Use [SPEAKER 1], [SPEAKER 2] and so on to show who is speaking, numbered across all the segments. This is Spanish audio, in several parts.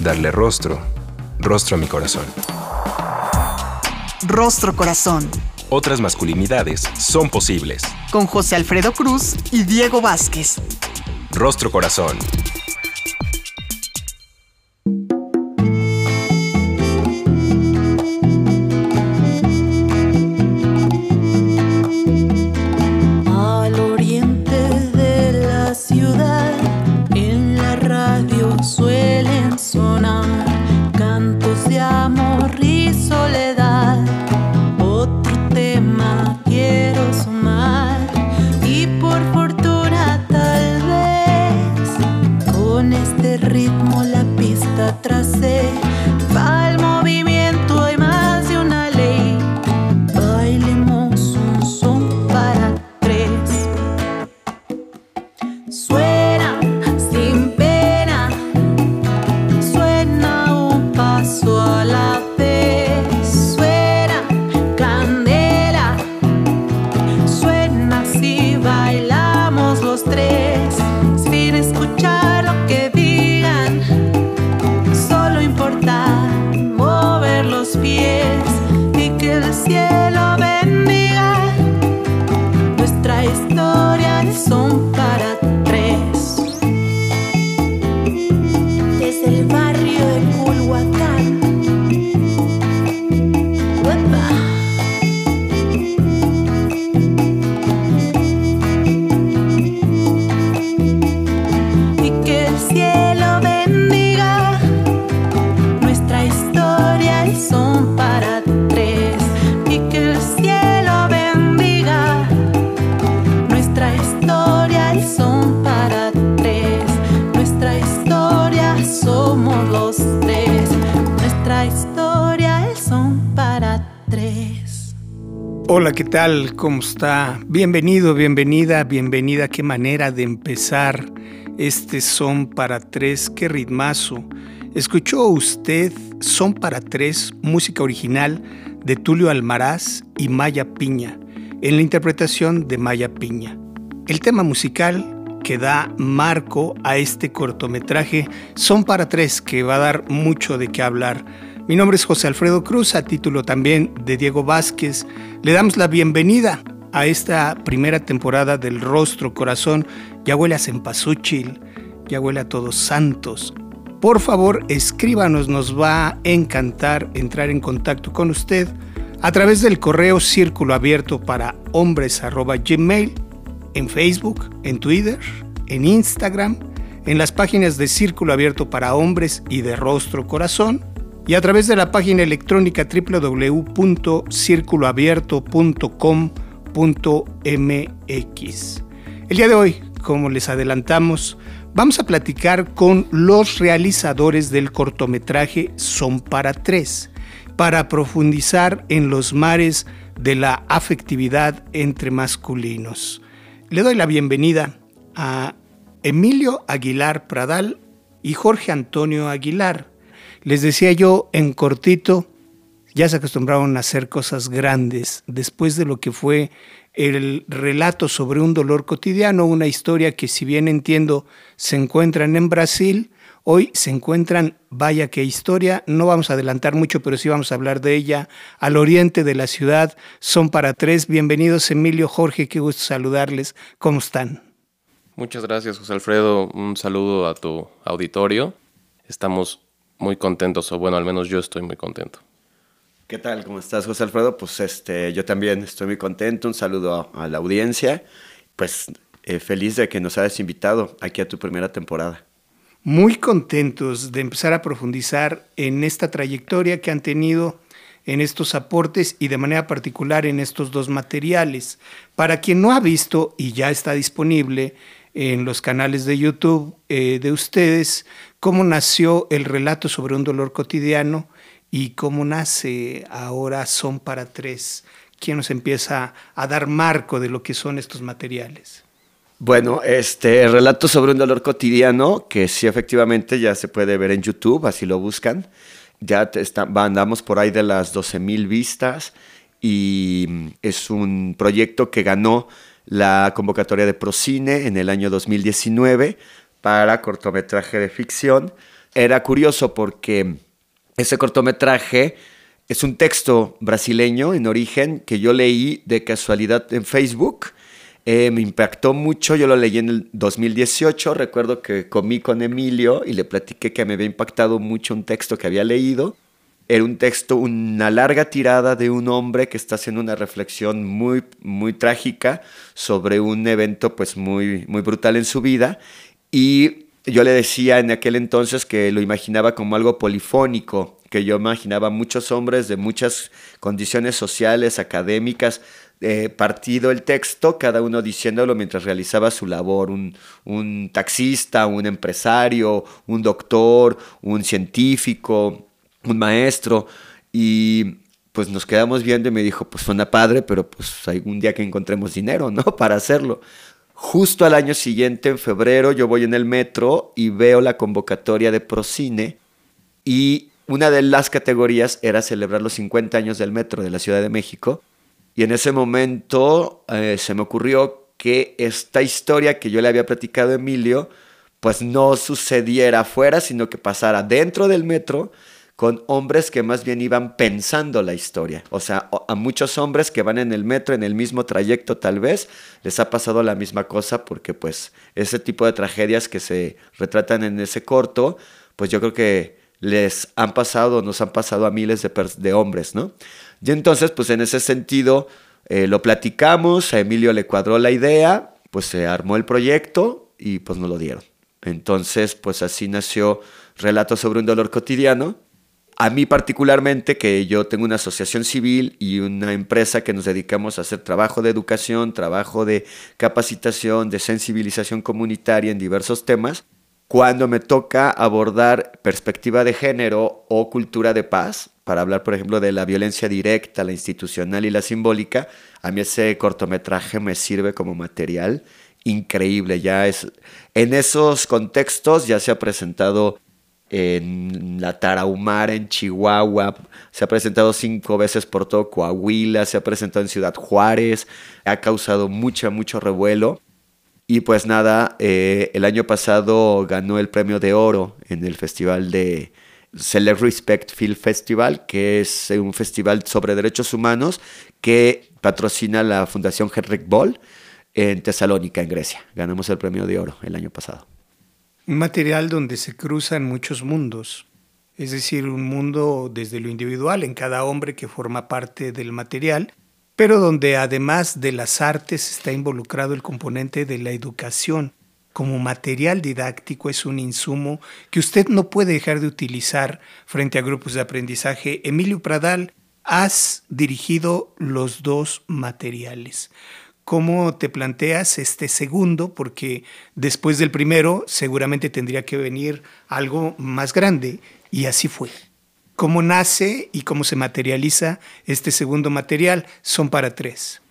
[SPEAKER 1] Darle rostro, rostro a mi corazón.
[SPEAKER 2] Rostro Corazón.
[SPEAKER 1] Otras masculinidades son posibles.
[SPEAKER 2] Con José Alfredo Cruz y Diego Vázquez.
[SPEAKER 1] Rostro Corazón.
[SPEAKER 3] Hola, ¿qué tal? ¿Cómo está? Bienvenido, bienvenida, bienvenida. Qué manera de empezar este Son para Tres, qué ritmazo. ¿Escuchó usted Son para Tres, música original de Tulio Almaraz y Maya Piña, en la interpretación de Maya Piña? El tema musical que da marco a este cortometraje Son para Tres, que va a dar mucho de qué hablar mi nombre es José Alfredo Cruz, a título también de Diego Vázquez. Le damos la bienvenida a esta primera temporada del Rostro Corazón. Ya huele a cempasúchil, ya huele Todos Santos. Por favor, escríbanos, nos va a encantar entrar en contacto con usted a través del correo círculo abierto para hombres gmail, en Facebook, en Twitter, en Instagram, en las páginas de Círculo Abierto para Hombres y de Rostro Corazón y a través de la página electrónica www.circuloabierto.com.mx. El día de hoy, como les adelantamos, vamos a platicar con los realizadores del cortometraje Son para Tres, para profundizar en los mares de la afectividad entre masculinos. Le doy la bienvenida a Emilio Aguilar Pradal y Jorge Antonio Aguilar les decía yo en cortito, ya se acostumbraron a hacer cosas grandes después de lo que fue el relato sobre un dolor cotidiano, una historia que si bien entiendo se encuentran en Brasil, hoy se encuentran, vaya qué historia, no vamos a adelantar mucho, pero sí vamos a hablar de ella, al oriente de la ciudad, son para tres. Bienvenidos Emilio, Jorge, qué gusto saludarles, ¿cómo están?
[SPEAKER 4] Muchas gracias José Alfredo, un saludo a tu auditorio. Estamos muy contentos, o bueno, al menos yo estoy muy contento.
[SPEAKER 5] ¿Qué tal? ¿Cómo estás, José Alfredo? Pues este, yo también estoy muy contento. Un saludo a, la audiencia. Pues eh, feliz de que nos hayas invitado aquí a tu primera temporada.
[SPEAKER 3] Muy contentos de empezar a profundizar en esta trayectoria que han tenido en estos aportes y de manera particular en estos dos materiales. Para quien no ha visto y ya está disponible en los canales de YouTube eh, de ustedes cómo nació el relato sobre un dolor cotidiano y cómo nace ahora Son para Tres. ¿Quién nos empieza a dar marco de lo que son estos materiales?
[SPEAKER 5] Bueno, este relato sobre un dolor cotidiano, que sí efectivamente ya se puede ver en YouTube, así lo buscan. Ya está, andamos por ahí de las 12 mil vistas y es un proyecto que ganó la convocatoria de Procine en el año 2019 para cortometraje de ficción. Era curioso porque ese cortometraje es un texto brasileño en origen que yo leí de casualidad en Facebook. Eh, me impactó mucho, yo lo leí en el 2018, recuerdo que comí con Emilio y le platiqué que me había impactado mucho un texto que había leído era un texto, una larga tirada de un hombre que está haciendo una reflexión muy, muy trágica sobre un evento pues muy, muy brutal en su vida. Y yo le decía en aquel entonces que lo imaginaba como algo polifónico, que yo imaginaba muchos hombres de muchas condiciones sociales, académicas, eh, partido el texto, cada uno diciéndolo mientras realizaba su labor, un, un taxista, un empresario, un doctor, un científico, un maestro y pues nos quedamos viendo y me dijo, pues suena padre, pero pues algún día que encontremos dinero, ¿no? Para hacerlo. Justo al año siguiente, en febrero, yo voy en el metro y veo la convocatoria de Procine y una de las categorías era celebrar los 50 años del metro de la Ciudad de México. Y en ese momento eh, se me ocurrió que esta historia que yo le había platicado a Emilio, pues no sucediera afuera, sino que pasara dentro del metro con hombres que más bien iban pensando la historia. O sea, a muchos hombres que van en el metro, en el mismo trayecto tal vez, les ha pasado la misma cosa porque pues ese tipo de tragedias que se retratan en ese corto, pues yo creo que les han pasado, nos han pasado a miles de, hombres, ¿no? Y entonces, pues en ese sentido, eh, lo platicamos, a Emilio le cuadró la idea, pues se armó el proyecto y pues nos lo dieron. Entonces, pues así nació Relatos sobre un dolor cotidiano, a mí particularmente, que yo tengo una asociación civil y una empresa que nos dedicamos a hacer trabajo de educación, trabajo de capacitación, de sensibilización comunitaria en diversos temas, cuando me toca abordar perspectiva de género o cultura de paz, para hablar, por ejemplo, de la violencia directa, la institucional y la simbólica, a mí ese cortometraje me sirve como material increíble. Ya es, en esos contextos ya se ha presentado en la Tarahumara, en Chihuahua, se ha presentado cinco veces por todo Coahuila, se ha presentado en Ciudad Juárez, ha causado mucho, mucho revuelo. Y pues nada, eh, el año pasado ganó el premio de oro en el festival de Select Respect Film Festival, que es un festival sobre derechos humanos que patrocina la Fundación Henrik Boll en Tesalónica, en Grecia. Ganamos el premio de oro el año pasado
[SPEAKER 3] un material donde se cruzan muchos mundos, es decir, un mundo desde lo individual en cada hombre que forma parte del material, pero donde además de las artes está involucrado el componente de la educación. Como material didáctico es un insumo que usted no puede dejar de utilizar frente a grupos de aprendizaje. Emilio Pradal, has dirigido los dos materiales cómo te planteas este segundo, porque después del primero seguramente tendría que venir algo más grande, y así fue. ¿Cómo nace y cómo se materializa este segundo material? Son para tres.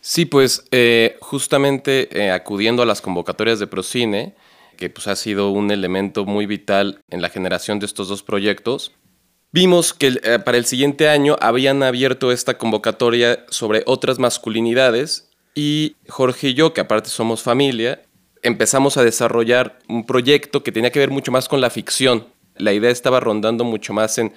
[SPEAKER 4] Sí, pues eh, justamente eh, acudiendo a las convocatorias de Procine, que pues, ha sido un elemento muy vital en la generación de estos dos proyectos, vimos que eh, para el siguiente año habían abierto esta convocatoria sobre otras masculinidades y Jorge y yo, que aparte somos familia, empezamos a desarrollar un proyecto que tenía que ver mucho más con la ficción. La idea estaba rondando mucho más en,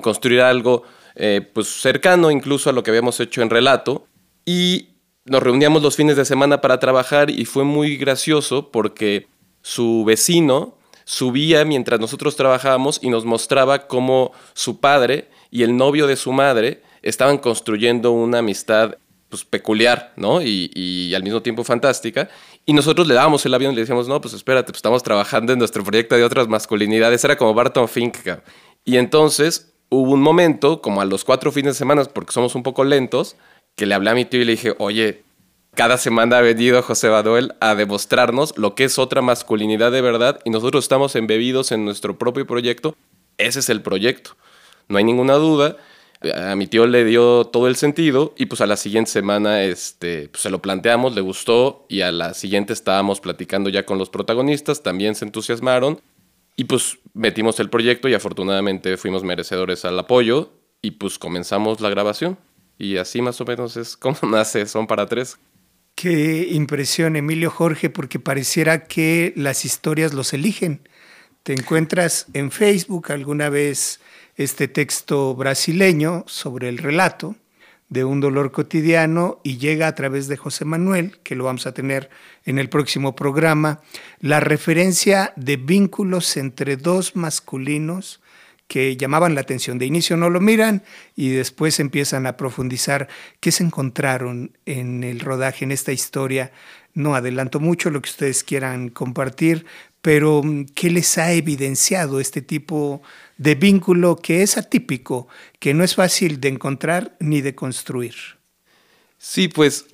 [SPEAKER 4] construir algo eh, pues cercano incluso a lo que habíamos hecho en relato. Y nos reuníamos los fines de semana para trabajar y fue muy gracioso porque su vecino subía mientras nosotros trabajábamos y nos mostraba cómo su padre y el novio de su madre estaban construyendo una amistad pues, peculiar, ¿no? Y, al mismo tiempo fantástica. Y nosotros le dábamos el avión y le decíamos, no, pues espérate, pues estamos trabajando en nuestro proyecto de otras masculinidades. Era como Barton Fink. Y entonces hubo un momento, como a los cuatro fines de semana, porque somos un poco lentos, que le hablé a mi tío y le dije, oye, cada semana ha venido José Baduel a demostrarnos lo que es otra masculinidad de verdad y nosotros estamos embebidos en nuestro propio proyecto. Ese es el proyecto. No hay ninguna duda. A mi tío le dio todo el sentido y pues a la siguiente semana este, pues se lo planteamos, le gustó y a la siguiente estábamos platicando ya con los protagonistas, también se entusiasmaron y pues metimos el proyecto y afortunadamente fuimos merecedores al apoyo y pues comenzamos la grabación. Y así más o menos es como nace Son para Tres.
[SPEAKER 3] Qué impresión, Emilio Jorge, porque pareciera que las historias los eligen. Te encuentras en Facebook alguna vez este texto brasileño sobre el relato de un dolor cotidiano y llega a través de José Manuel, que lo vamos a tener en el próximo programa, la referencia de vínculos entre dos masculinos que llamaban la atención. De inicio no lo miran y después empiezan a profundizar qué se encontraron en el rodaje, en esta historia. No adelanto mucho lo que ustedes quieran compartir, pero ¿qué les ha evidenciado este tipo de vínculo que es atípico, que no es fácil de encontrar ni de construir?
[SPEAKER 4] Sí, pues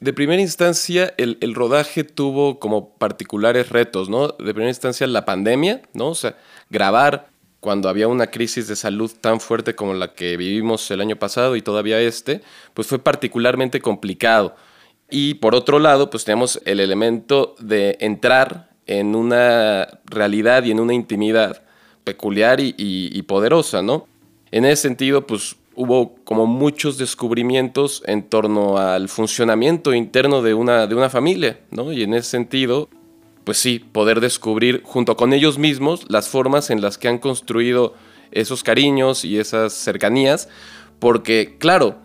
[SPEAKER 4] de primera instancia, el, el, rodaje tuvo como particulares retos, ¿no? De primera instancia, la pandemia, ¿no? O sea, grabar cuando había una crisis de salud tan fuerte como la que vivimos el año pasado y todavía este, pues fue particularmente complicado. Y por otro lado, pues tenemos el elemento de entrar en una realidad y en una intimidad peculiar y, poderosa, ¿no? En ese sentido, pues hubo como muchos descubrimientos en torno al funcionamiento interno de una, de una familia, ¿no? Y en ese sentido, pues sí, poder descubrir junto con ellos mismos las formas en las que han construido esos cariños y esas cercanías, porque claro,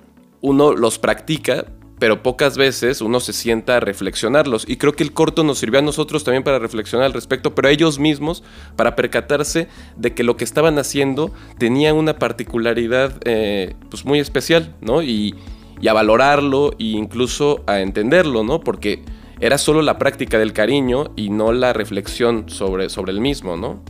[SPEAKER 4] uno los practica, pero pocas veces uno se sienta a reflexionarlos. Y creo que el corto nos sirvió a nosotros también para reflexionar al respecto, pero a ellos mismos para percatarse de que lo que estaban haciendo tenía una particularidad eh, pues muy especial, ¿no? Y, a valorarlo e incluso a entenderlo, ¿no? Porque era solo la práctica del cariño y no la reflexión sobre, sobre el mismo, ¿no?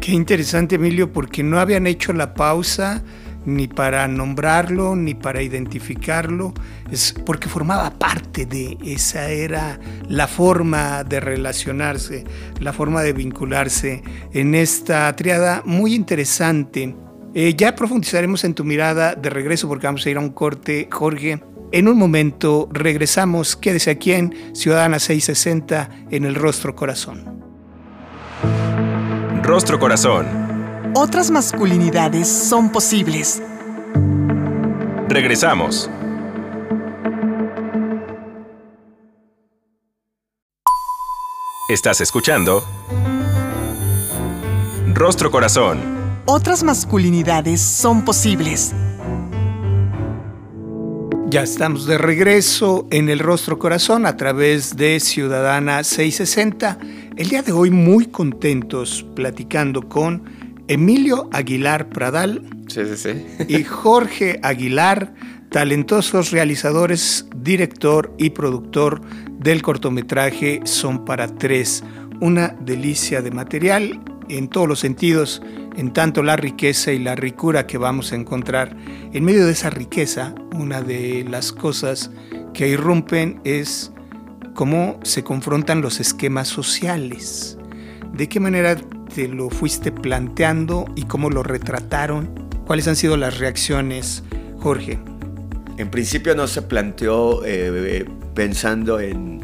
[SPEAKER 3] Qué interesante, Emilio, porque no habían hecho la pausa ni para nombrarlo, ni para identificarlo, es porque formaba parte de esa era la forma de relacionarse, la forma de vincularse en esta triada muy interesante. Eh, ya profundizaremos en tu mirada de regreso porque vamos a ir a un corte, Jorge. En un momento regresamos, quédese aquí en Ciudadana 660 en el Rostro Corazón.
[SPEAKER 1] Rostro Corazón.
[SPEAKER 2] Otras masculinidades son posibles.
[SPEAKER 1] Regresamos. Estás escuchando Rostro Corazón.
[SPEAKER 2] Otras masculinidades son posibles.
[SPEAKER 3] Ya estamos de regreso en el Rostro Corazón a través de Ciudadana 660. El día de hoy muy contentos platicando con Emilio Aguilar Pradal y Jorge Aguilar, talentosos realizadores, director y productor del cortometraje Son para Tres. Una delicia de material en todos los sentidos, en tanto la riqueza y la ricura que vamos a encontrar. En medio de esa riqueza, una de las cosas que irrumpen es cómo se confrontan los esquemas sociales. ¿De qué manera te lo fuiste planteando y cómo lo retrataron? ¿Cuáles han sido las reacciones, Jorge?
[SPEAKER 5] En principio no se planteó eh, pensando en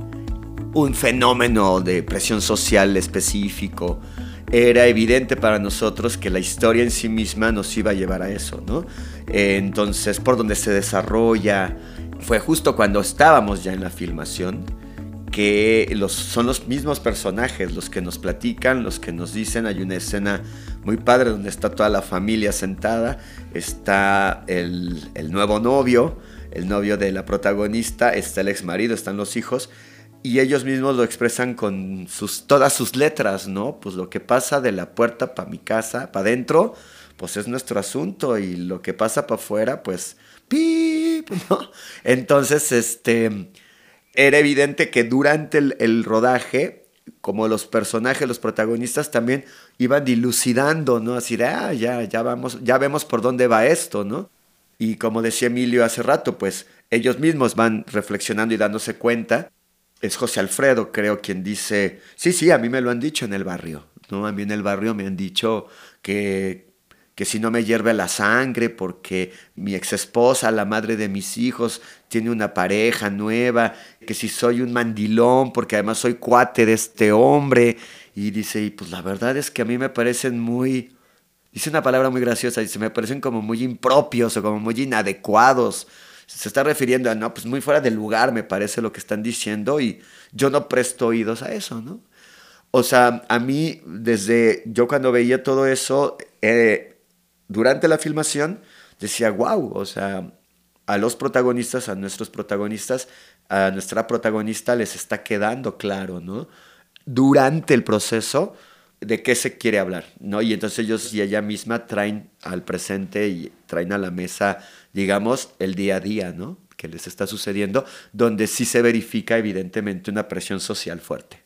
[SPEAKER 5] un fenómeno de presión social específico, era evidente para nosotros que la historia en sí misma nos iba a llevar a eso, ¿no? Entonces, por donde se desarrolla, fue justo cuando estábamos ya en la filmación, que son los mismos personajes los que nos platican, los que nos dicen, hay una escena muy padre donde está toda la familia sentada, está el, el nuevo novio, el novio de la protagonista, está el ex marido, están los hijos, y ellos mismos lo expresan con sus, todas sus letras, ¿no? Pues lo que pasa de la puerta para mi casa, para adentro, pues es nuestro asunto y lo que pasa para afuera, pues, ¡pip! Entonces, este, era evidente que durante el, rodaje, como los personajes, los protagonistas también iban dilucidando, ¿no? Así de, ah, ya, ya vamos, ya vemos por dónde va esto, ¿no? Y como decía Emilio hace rato, pues ellos mismos van reflexionando y dándose cuenta. Es José Alfredo, creo, quien dice, sí, sí, a mí me lo han dicho en el barrio, ¿no? A mí en el barrio me han dicho que, que si no me hierve la sangre porque mi ex esposa, la madre de mis hijos, tiene una pareja nueva, que si soy un mandilón porque además soy cuate de este hombre. Y dice, y pues la verdad es que a mí me parecen muy, dice una palabra muy graciosa, dice, me parecen como muy impropios o como muy inadecuados. Se está refiriendo a, no, pues muy fuera de lugar me parece lo que están diciendo y yo no presto oídos a eso, ¿no? O sea, a mí, desde yo cuando veía todo eso, eh, durante la filmación, decía, wow, o sea, a los protagonistas, a nuestros protagonistas, a nuestra protagonista les está quedando claro, ¿no? Durante el proceso de qué se quiere hablar, ¿no? Y entonces ellos y ella misma traen al presente y traen a la mesa, digamos, el día a día, ¿no? Que les está sucediendo, donde sí se verifica evidentemente una presión social fuerte.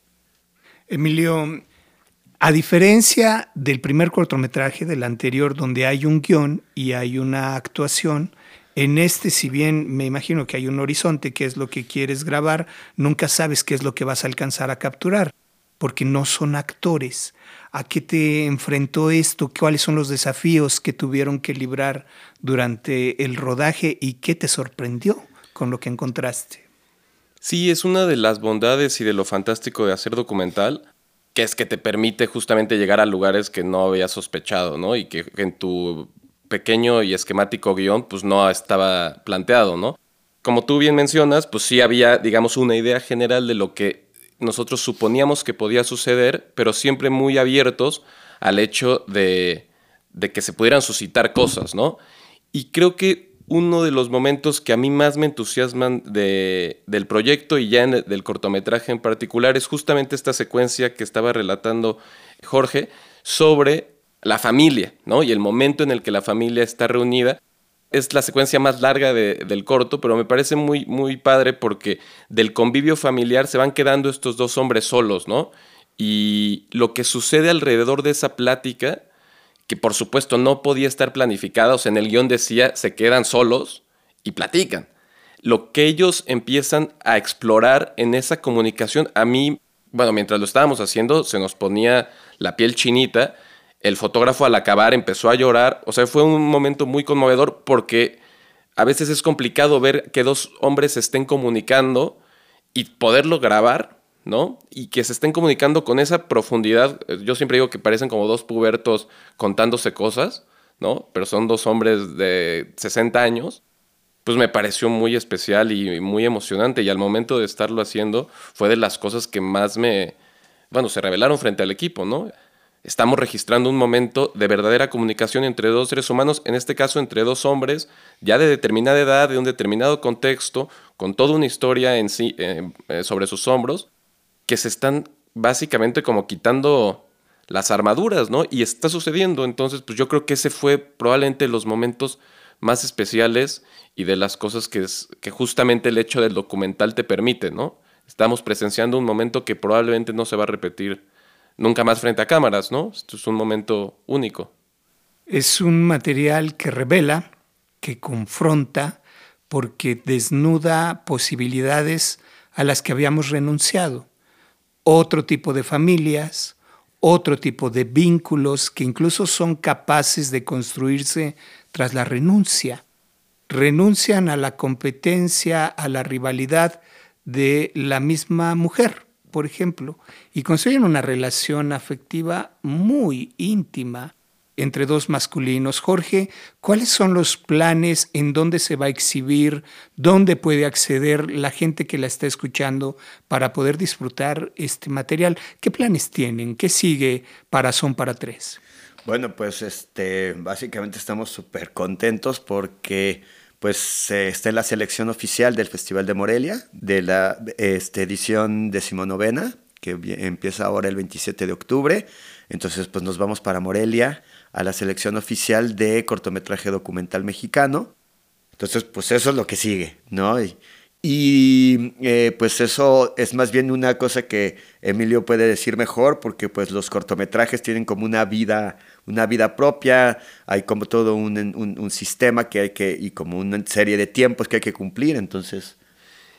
[SPEAKER 3] Emilio, a diferencia del primer cortometraje, del anterior, donde hay un guion y hay una actuación, en este, si bien me imagino que hay un horizonte, que es lo que quieres grabar, nunca sabes qué es lo que vas a alcanzar a capturar, porque no son actores. ¿A qué te enfrentó esto? ¿Cuáles son los desafíos que tuvieron que librar durante el rodaje y qué te sorprendió con lo que encontraste?
[SPEAKER 4] Sí, es una de las bondades y de lo fantástico de hacer documental, que es que te permite justamente llegar a lugares que no habías sospechado, ¿no? Y que en tu pequeño y esquemático guion, pues no estaba planteado, ¿no? Como tú bien mencionas, pues sí había, digamos, una idea general de lo que nosotros suponíamos que podía suceder, pero siempre muy abiertos al hecho de, de que se pudieran suscitar cosas, ¿no? Y creo que uno de los momentos que a mí más me entusiasman de, del proyecto y ya del cortometraje en particular es justamente esta secuencia que estaba relatando Jorge sobre la familia, ¿no? Y el momento en el que la familia está reunida. Es la secuencia más larga del corto, pero me parece muy, muy padre porque del convivio familiar se van quedando estos dos hombres solos, ¿no? Y lo que sucede alrededor de esa plática, que por supuesto no podía estar planificada, o sea, en el guion decía, se quedan solos y platican. Lo que ellos empiezan a explorar en esa comunicación, a mí, bueno, mientras lo estábamos haciendo, se nos ponía la piel chinita el fotógrafo al acabar empezó a llorar. O sea, fue un momento muy conmovedor porque a veces es complicado ver que dos hombres estén comunicando y poderlo grabar, ¿no? Y que se estén comunicando con esa profundidad. Yo siempre digo que parecen como dos pubertos contándose cosas, ¿no? Pero son dos hombres de 60 años. Pues me pareció muy especial y muy emocionante. Y al momento de estarlo haciendo, fue de las cosas que más me. Bueno, se revelaron frente al equipo, ¿no? Estamos registrando un momento de verdadera comunicación entre dos seres humanos, en este caso entre dos hombres, ya de determinada edad, de un determinado contexto, con toda una historia en sí, eh, eh, sobre sus hombros, que se están básicamente como quitando las armaduras, ¿no? Y está sucediendo, entonces pues yo creo que ese fue probablemente los momentos más especiales y de las cosas que, es, que justamente el hecho del documental te permite, ¿no? Estamos presenciando un momento que probablemente no se va a repetir nunca más frente a cámaras, ¿no? Esto es un momento único.
[SPEAKER 3] Es un material que revela, que confronta, porque desnuda posibilidades a las que habíamos renunciado. Otro tipo de familias, otro tipo de vínculos que incluso son capaces de construirse tras la renuncia. Renuncian a la competencia, a la rivalidad de la misma mujer por ejemplo, y construyen una relación afectiva muy íntima entre dos masculinos. Jorge, ¿cuáles son los planes en dónde se va a exhibir, dónde puede acceder la gente que la está escuchando para poder disfrutar este material? ¿Qué planes tienen? ¿Qué sigue para Son para Tres?
[SPEAKER 5] Bueno, pues este, básicamente estamos súper contentos porque pues está en la selección oficial del Festival de Morelia, de la este, edición decimonovena, que empieza ahora el 27 de octubre. Entonces, pues nos vamos para Morelia, a la selección oficial de cortometraje documental mexicano. Entonces, pues eso es lo que sigue, ¿no? Y, Y eh, pues eso es más bien una cosa que Emilio puede decir mejor, porque pues los cortometrajes tienen como una vida, una vida propia, hay como todo un, un, sistema que hay que, y como una serie de tiempos que hay que cumplir, entonces...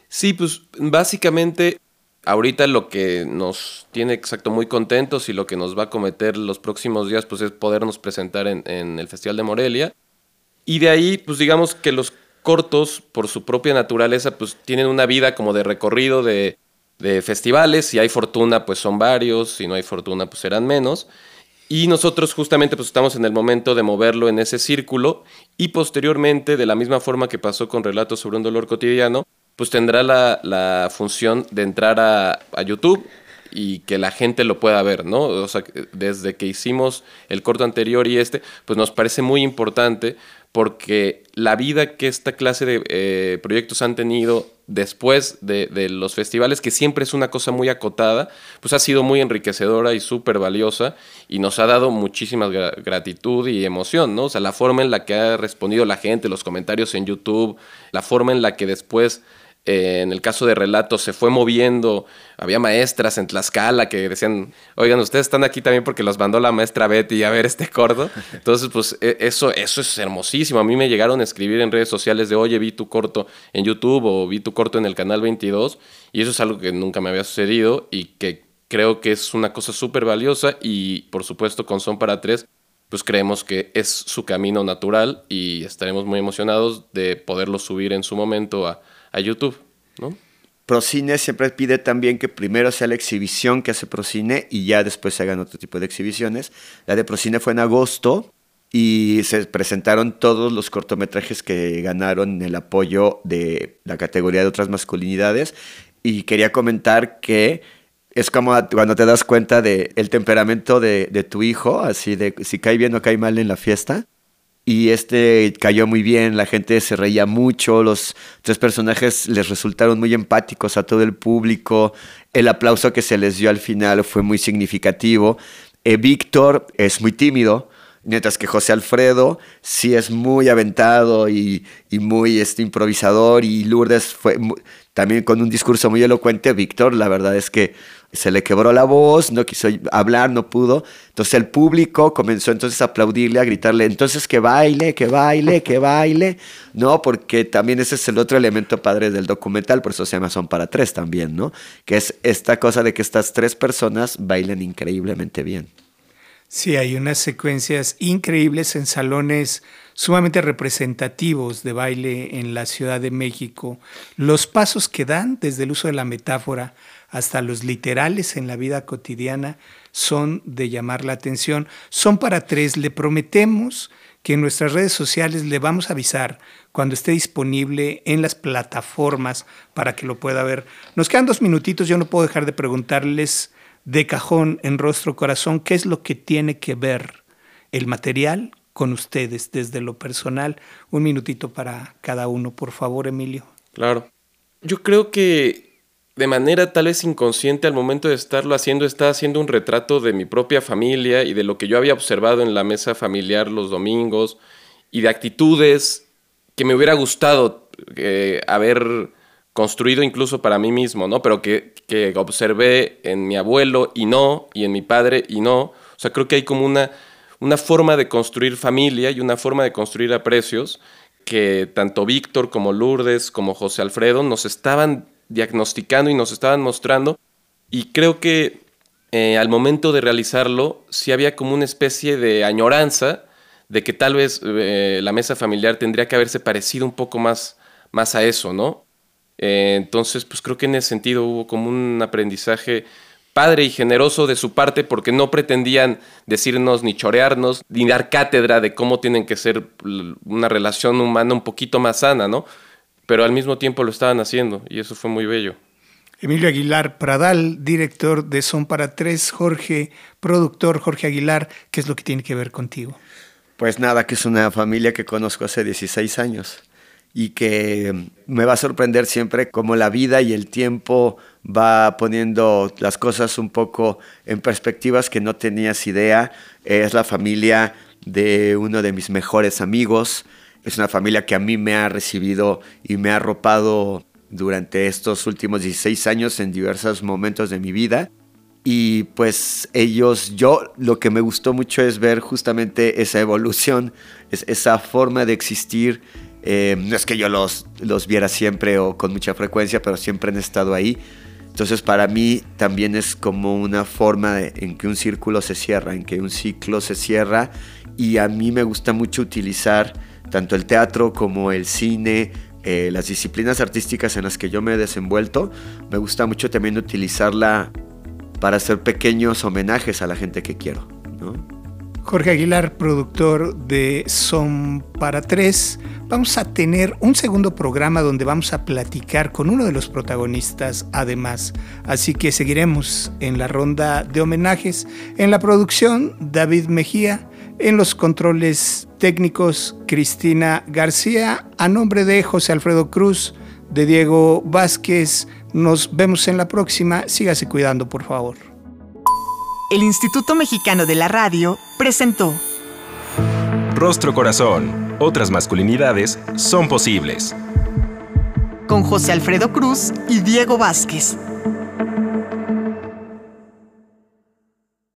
[SPEAKER 4] Sí, pues básicamente ahorita lo que nos tiene exacto muy contentos y lo que nos va a cometer los próximos días pues es podernos presentar en, en el Festival de Morelia. Y de ahí, pues digamos que los cortos, por su propia naturaleza, pues tienen una vida como de recorrido de, festivales. Si hay fortuna, pues son varios. Si no hay fortuna, pues serán menos. Y nosotros justamente pues estamos en el momento de moverlo en ese círculo y posteriormente, de la misma forma que pasó con Relatos sobre un dolor cotidiano, pues tendrá la, función de entrar a, a, YouTube y que la gente lo pueda ver, ¿no? O sea, desde que hicimos el corto anterior y este, pues nos parece muy importante porque la vida que esta clase de eh, proyectos han tenido después de, los festivales, que siempre es una cosa muy acotada, pues ha sido muy enriquecedora y súper valiosa y nos ha dado muchísima gratitud y emoción, ¿no? O sea, la forma en la que ha respondido la gente, los comentarios en YouTube, la forma en la que después eh, en el caso de relatos se fue moviendo, había maestras en Tlaxcala que decían, oigan, ustedes están aquí también porque los mandó la maestra Betty a ver este corto. Entonces, pues e, eso, eso es hermosísimo. A mí me llegaron a escribir en redes sociales de, oye, vi tu corto en YouTube o vi tu corto en el canal 22 y eso es algo que nunca me había sucedido y que creo que es una cosa súper valiosa y por supuesto con Son para Tres pues creemos que es su camino natural y estaremos muy emocionados de poderlo subir en su momento a a YouTube, ¿no?
[SPEAKER 5] Procine siempre pide también que primero sea la exhibición que hace Procine y ya después se hagan otro tipo de exhibiciones. La de Procine fue en agosto y se presentaron todos los cortometrajes que ganaron el apoyo de la categoría de otras masculinidades. Y quería comentar que es como cuando te das cuenta del el temperamento de, de, tu hijo, así de si cae bien o cae mal en la fiesta y este cayó muy bien, la gente se reía mucho, los tres personajes les resultaron muy empáticos a todo el público, el aplauso que se les dio al final fue muy significativo. Eh, Víctor es muy tímido, mientras que José Alfredo sí es muy aventado y, muy este, improvisador y Lourdes fue también con un discurso muy elocuente. Víctor, la verdad es que se le quebró la voz, no quiso hablar, no pudo. Entonces el público comenzó entonces a aplaudirle, a gritarle, entonces que baile, que baile, que baile, ¿no? Porque también ese es el otro elemento padre del documental, por eso se llama Son para Tres también, ¿no? Que es esta cosa de que estas tres personas bailen increíblemente bien.
[SPEAKER 3] Sí, hay unas secuencias increíbles en salones sumamente representativos de baile en la Ciudad de México. Los pasos que dan desde el uso de la metáfora hasta los literales en la vida cotidiana son de llamar la atención. Son para tres. Le prometemos que en nuestras redes sociales le vamos a avisar cuando esté disponible en las plataformas para que lo pueda ver. Nos quedan dos minutitos, yo no puedo dejar de preguntarles de cajón en rostro corazón qué es lo que tiene que ver el material con ustedes desde lo personal. Un minutito para cada uno, por favor, Emilio.
[SPEAKER 4] Claro. Yo creo que de manera tal vez inconsciente al momento de estarlo haciendo, está haciendo un retrato de mi propia familia y de lo que yo había observado en la mesa familiar los domingos y de actitudes que me hubiera gustado eh, haber construido incluso para mí mismo, ¿no? Pero que, que observé en mi abuelo y no, y en mi padre y no. O sea, creo que hay como una, una forma de construir familia y una forma de construir aprecios que tanto Víctor como Lourdes como José Alfredo nos estaban diagnosticando y nos estaban mostrando. Y creo que eh, al momento de realizarlo, sí había como una especie de añoranza de que tal vez eh, la mesa familiar tendría que haberse parecido un poco más, más a eso, ¿no? Eh, entonces, pues creo que en ese sentido hubo como un aprendizaje padre y generoso de su parte porque no pretendían decirnos ni chorearnos, ni dar cátedra de cómo tienen que ser una relación humana un poquito más sana, ¿no? Pero al mismo tiempo lo estaban haciendo y eso fue muy bello.
[SPEAKER 3] Emilio Aguilar Pradal, director de Son para Tres, Jorge, productor Jorge Aguilar, ¿qué es lo que tiene que ver contigo?
[SPEAKER 5] Pues nada, que es una familia que conozco hace 16 años y que me va a sorprender siempre cómo la vida y el tiempo va poniendo las cosas un poco en perspectivas que no tenías idea. Es la familia de uno de mis mejores amigos, es una familia que a mí me ha recibido y me ha arropado durante estos últimos 16 años en diversos momentos de mi vida. Y pues ellos, yo lo que me gustó mucho es ver justamente esa evolución, esa forma de existir. Eh, no es que yo los, los viera siempre o con mucha frecuencia, pero siempre han estado ahí. Entonces para mí también es como una forma en que un círculo se cierra, en que un ciclo se cierra. Y a mí me gusta mucho utilizar tanto el teatro como el cine, eh, las disciplinas artísticas en las que yo me he desenvuelto, me gusta mucho también utilizarla para hacer pequeños homenajes a la gente que quiero.
[SPEAKER 3] Jorge Aguilar, productor de Son para Tres. Vamos a tener un segundo programa donde vamos a platicar con uno de los protagonistas además. Así que seguiremos en la ronda de homenajes. En la producción, David Mejía. En los controles técnicos, Cristina García. A nombre de José Alfredo Cruz, de Diego Vázquez. Nos vemos en la próxima. Sígase cuidando, por favor.
[SPEAKER 2] El Instituto Mexicano de la Radio presentó
[SPEAKER 1] Rostro Corazón. Otras masculinidades son posibles.
[SPEAKER 2] Con José Alfredo Cruz y Diego Vázquez.